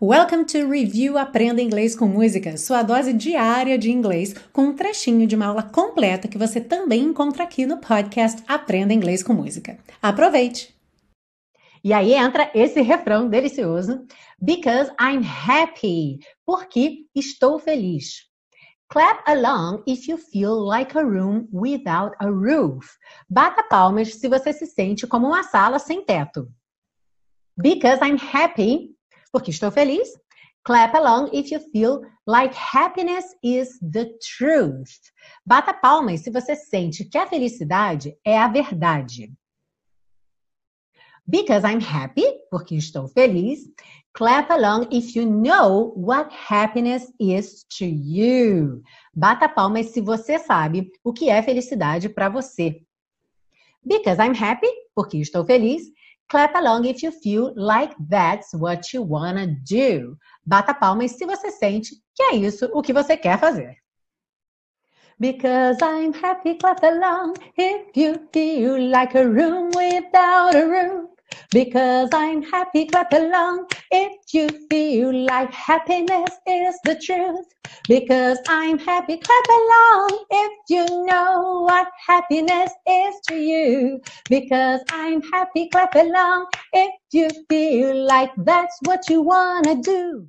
Welcome to Review Aprenda Inglês com Música, sua dose diária de inglês, com um trechinho de uma aula completa que você também encontra aqui no podcast Aprenda Inglês com Música. Aproveite! E aí entra esse refrão delicioso: Because I'm happy, porque estou feliz. Clap along if you feel like a room without a roof. Bata palmas se você se sente como uma sala sem teto. Because I'm happy, porque estou feliz. Clap along if you feel like happiness is the truth. Bata palmas se você sente que a felicidade é a verdade. Because I'm happy, porque estou feliz. Clap along if you know what happiness is to you. Bata palmas se você sabe o que é felicidade para você. Because I'm happy, porque estou feliz. Clap along if you feel like that's what you wanna do. Bata palmas se você sente que é isso o que você quer fazer. Because I'm happy, clap along if you feel like a room without a roof. Because I'm happy, clap along if you feel like happiness is the truth. Because I'm happy, clap along if you know what happiness is to you. Because I'm happy, clap along if you feel like that's what you wanna do.